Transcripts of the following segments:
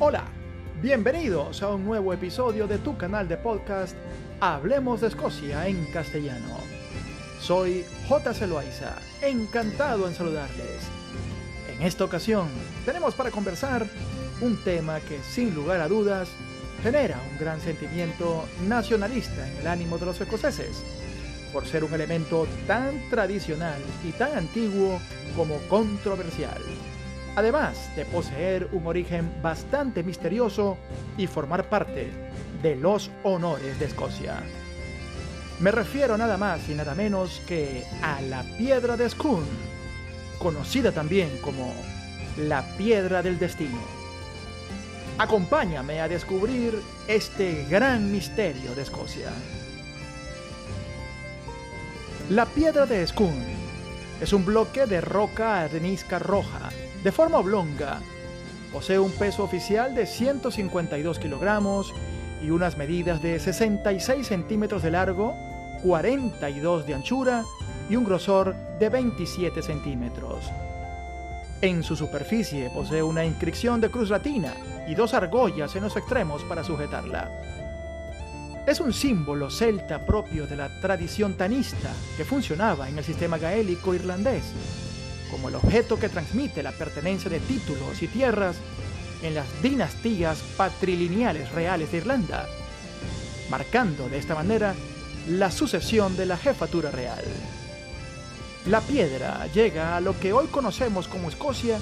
Hola, bienvenidos a un nuevo episodio de tu canal de podcast Hablemos de Escocia en castellano. Soy J. Celoaiza, encantado en saludarles. En esta ocasión tenemos para conversar un tema que sin lugar a dudas genera un gran sentimiento nacionalista en el ánimo de los escoceses, por ser un elemento tan tradicional y tan antiguo como controversial además de poseer un origen bastante misterioso y formar parte de los honores de Escocia. Me refiero nada más y nada menos que a la Piedra de Scone, conocida también como la Piedra del Destino. Acompáñame a descubrir este gran misterio de Escocia. La Piedra de Scone es un bloque de roca arenisca roja de forma oblonga. Posee un peso oficial de 152 kilogramos y unas medidas de 66 centímetros de largo, 42 de anchura y un grosor de 27 centímetros. En su superficie posee una inscripción de cruz latina y dos argollas en los extremos para sujetarla. Es un símbolo celta propio de la tradición tanista que funcionaba en el sistema gaélico irlandés como el objeto que transmite la pertenencia de títulos y tierras en las dinastías patrilineales reales de Irlanda, marcando de esta manera la sucesión de la jefatura real. La piedra llega a lo que hoy conocemos como Escocia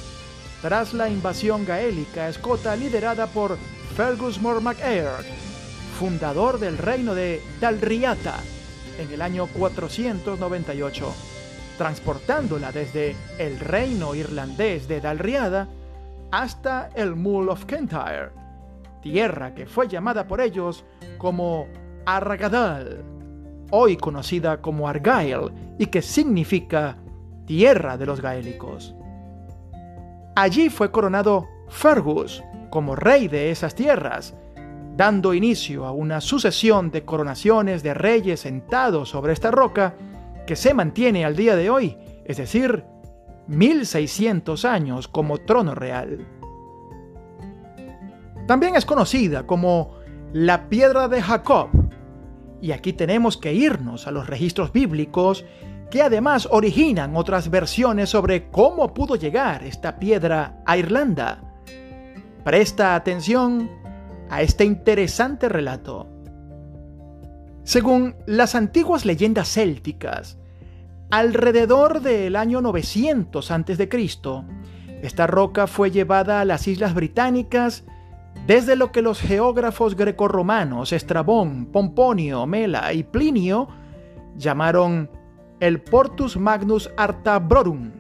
tras la invasión gaélica escota liderada por Fergus More MacAir, fundador del reino de Dalriata en el año 498 transportándola desde el reino irlandés de Dalriada hasta el Mull of Kentire, tierra que fue llamada por ellos como Argadal, hoy conocida como Argyle y que significa tierra de los gaélicos. Allí fue coronado Fergus como rey de esas tierras, dando inicio a una sucesión de coronaciones de reyes sentados sobre esta roca que se mantiene al día de hoy, es decir, 1600 años como trono real. También es conocida como la piedra de Jacob, y aquí tenemos que irnos a los registros bíblicos que además originan otras versiones sobre cómo pudo llegar esta piedra a Irlanda. Presta atención a este interesante relato. Según las antiguas leyendas célticas, alrededor del año 900 a.C., esta roca fue llevada a las Islas Británicas desde lo que los geógrafos grecorromanos Estrabón, Pomponio, Mela y Plinio llamaron el Portus Magnus Artabrorum,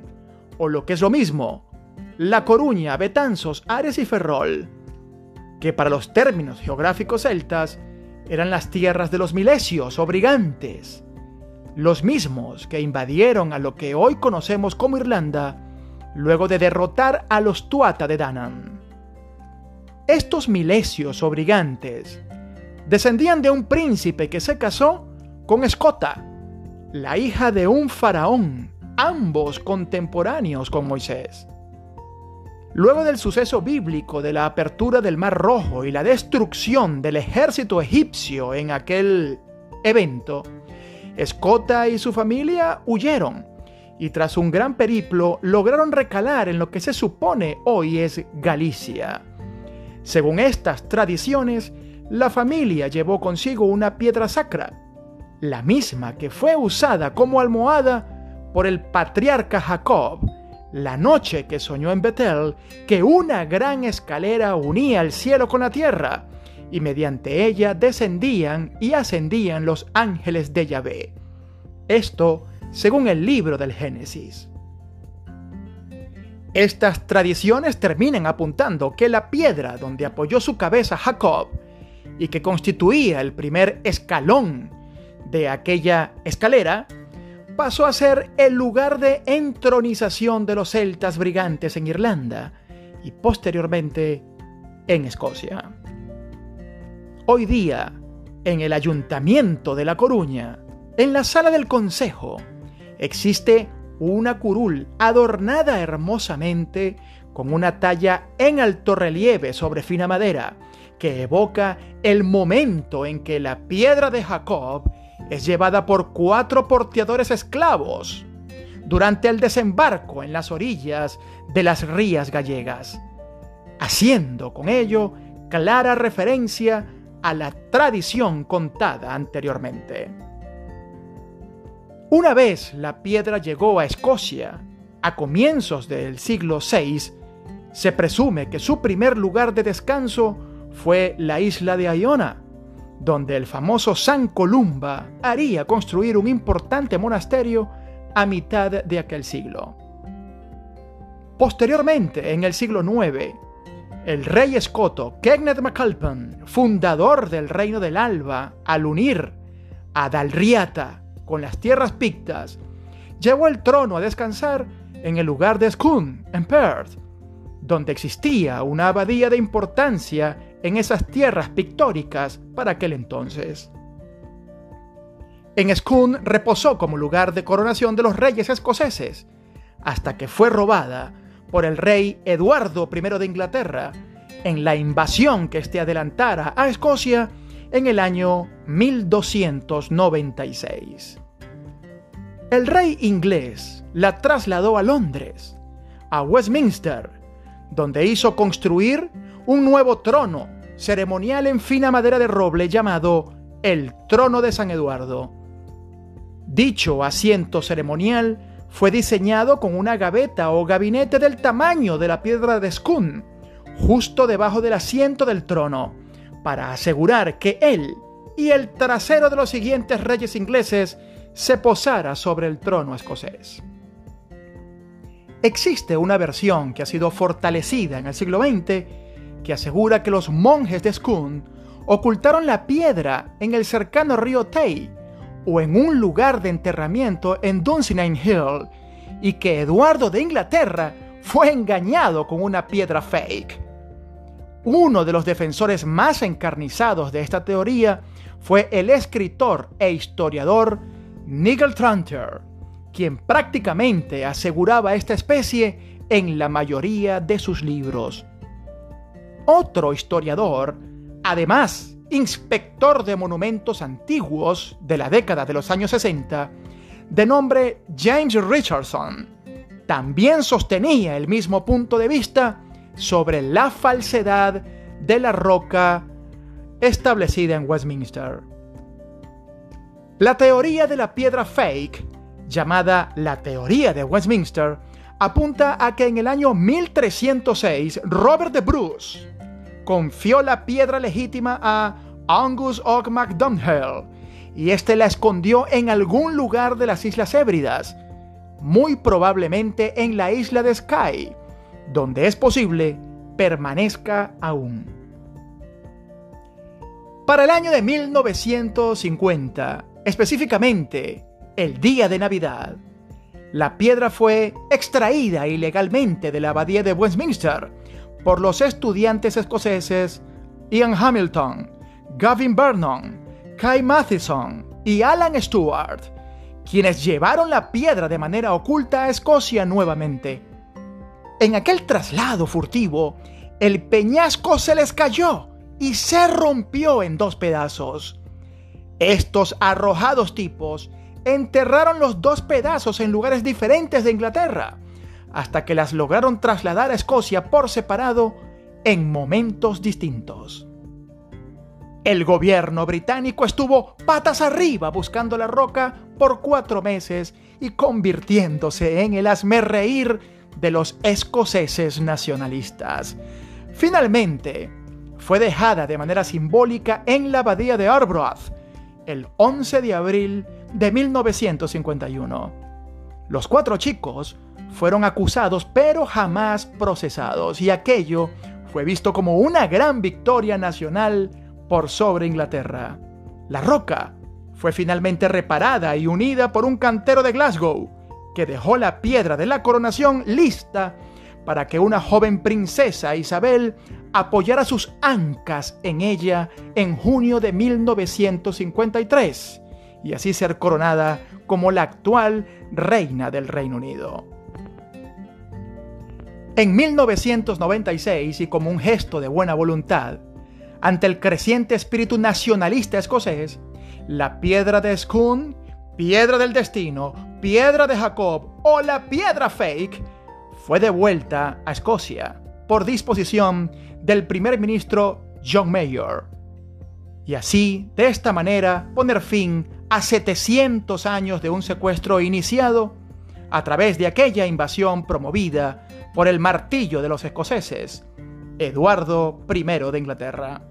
o lo que es lo mismo, La Coruña, Betanzos, Ares y Ferrol, que para los términos geográficos celtas eran las tierras de los milesios o brigantes, los mismos que invadieron a lo que hoy conocemos como Irlanda luego de derrotar a los Tuata de Danann. Estos milesios o brigantes descendían de un príncipe que se casó con Escota, la hija de un faraón, ambos contemporáneos con Moisés. Luego del suceso bíblico de la apertura del Mar Rojo y la destrucción del ejército egipcio en aquel evento, Escota y su familia huyeron y tras un gran periplo lograron recalar en lo que se supone hoy es Galicia. Según estas tradiciones, la familia llevó consigo una piedra sacra, la misma que fue usada como almohada por el patriarca Jacob, la noche que soñó en Betel que una gran escalera unía el cielo con la tierra, y mediante ella descendían y ascendían los ángeles de Yahvé. Esto según el libro del Génesis. Estas tradiciones terminan apuntando que la piedra donde apoyó su cabeza Jacob y que constituía el primer escalón de aquella escalera, pasó a ser el lugar de entronización de los celtas brigantes en Irlanda y posteriormente en Escocia. Hoy día, en el Ayuntamiento de La Coruña, en la sala del Consejo, existe una curul adornada hermosamente con una talla en alto relieve sobre fina madera, que evoca el momento en que la piedra de Jacob es llevada por cuatro porteadores esclavos durante el desembarco en las orillas de las rías gallegas, haciendo con ello clara referencia a la tradición contada anteriormente. Una vez la piedra llegó a Escocia, a comienzos del siglo VI, se presume que su primer lugar de descanso fue la isla de Iona, donde el famoso San Columba haría construir un importante monasterio a mitad de aquel siglo. Posteriormente, en el siglo IX, el rey escoto Kenneth MacAlpin, fundador del Reino del Alba, al unir a Dalriata con las tierras pictas, llevó el trono a descansar en el lugar de Scone, en Perth, donde existía una abadía de importancia en esas tierras pictóricas para aquel entonces. En Scone reposó como lugar de coronación de los reyes escoceses, hasta que fue robada por el rey Eduardo I de Inglaterra en la invasión que éste adelantara a Escocia en el año 1296. El rey inglés la trasladó a Londres, a Westminster, donde hizo construir un nuevo trono ceremonial en fina madera de roble llamado el Trono de San Eduardo. Dicho asiento ceremonial fue diseñado con una gaveta o gabinete del tamaño de la piedra de Scone, justo debajo del asiento del trono, para asegurar que él y el trasero de los siguientes reyes ingleses se posara sobre el trono escocés. Existe una versión que ha sido fortalecida en el siglo XX que asegura que los monjes de Scone ocultaron la piedra en el cercano río Tay o en un lugar de enterramiento en Dunsinane Hill y que Eduardo de Inglaterra fue engañado con una piedra fake. Uno de los defensores más encarnizados de esta teoría fue el escritor e historiador Nigel Tranter, quien prácticamente aseguraba esta especie en la mayoría de sus libros. Otro historiador, además inspector de monumentos antiguos de la década de los años 60, de nombre James Richardson, también sostenía el mismo punto de vista sobre la falsedad de la roca establecida en Westminster. La teoría de la piedra fake, llamada la teoría de Westminster, apunta a que en el año 1306 Robert de Bruce confió la piedra legítima a Angus Og MacDonald y éste la escondió en algún lugar de las Islas Hébridas, muy probablemente en la isla de Skye, donde es posible permanezca aún. Para el año de 1950, específicamente el día de Navidad, la piedra fue extraída ilegalmente de la abadía de Westminster por los estudiantes escoceses Ian Hamilton, Gavin Vernon, Kai Matheson y Alan Stewart, quienes llevaron la piedra de manera oculta a Escocia nuevamente. En aquel traslado furtivo, el peñasco se les cayó y se rompió en dos pedazos. Estos arrojados tipos enterraron los dos pedazos en lugares diferentes de Inglaterra, hasta que las lograron trasladar a Escocia por separado en momentos distintos. El gobierno británico estuvo patas arriba buscando la roca por cuatro meses y convirtiéndose en el asmerreír de los escoceses nacionalistas. Finalmente, fue dejada de manera simbólica en la abadía de Arbroath el 11 de abril de 1951. Los cuatro chicos fueron acusados pero jamás procesados y aquello fue visto como una gran victoria nacional por sobre Inglaterra. La roca fue finalmente reparada y unida por un cantero de Glasgow, que dejó la piedra de la coronación lista para que una joven princesa Isabel apoyara sus ancas en ella en junio de 1953 y así ser coronada como la actual reina del Reino Unido. En 1996, y como un gesto de buena voluntad, ante el creciente espíritu nacionalista escocés, la piedra de Scone, piedra del destino, piedra de Jacob o la piedra fake fue devuelta a Escocia por disposición del primer ministro John Mayor. Y así, de esta manera, poner fin a 700 años de un secuestro iniciado a través de aquella invasión promovida por el martillo de los escoceses, Eduardo I de Inglaterra.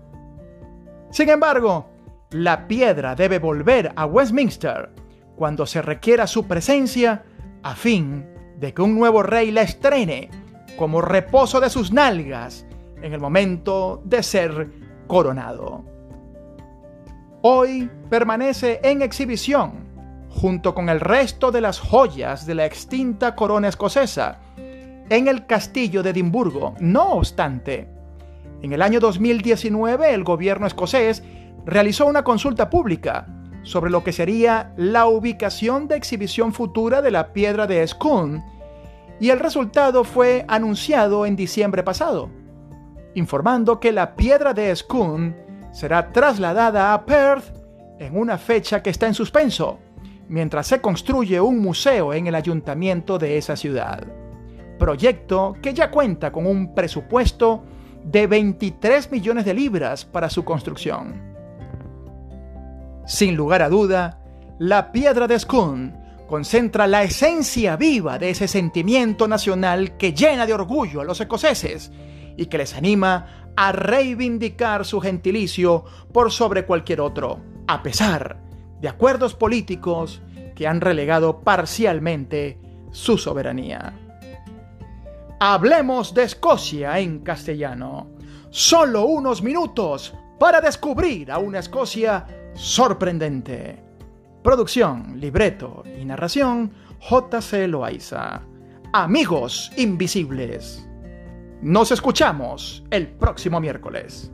Sin embargo, la piedra debe volver a Westminster cuando se requiera su presencia a fin de que un nuevo rey la estrene como reposo de sus nalgas en el momento de ser coronado. Hoy permanece en exhibición junto con el resto de las joyas de la extinta corona escocesa en el castillo de Edimburgo. No obstante, en el año 2019 el gobierno escocés realizó una consulta pública sobre lo que sería la ubicación de exhibición futura de la piedra de Scone y el resultado fue anunciado en diciembre pasado, informando que la piedra de Scone será trasladada a Perth en una fecha que está en suspenso, mientras se construye un museo en el ayuntamiento de esa ciudad. Proyecto que ya cuenta con un presupuesto de 23 millones de libras para su construcción. Sin lugar a duda, la piedra de Scone concentra la esencia viva de ese sentimiento nacional que llena de orgullo a los escoceses y que les anima a reivindicar su gentilicio por sobre cualquier otro, a pesar de acuerdos políticos que han relegado parcialmente su soberanía. Hablemos de Escocia en castellano. Solo unos minutos para descubrir a una Escocia sorprendente. Producción, libreto y narración, J.C. Loaiza. Amigos invisibles. Nos escuchamos el próximo miércoles.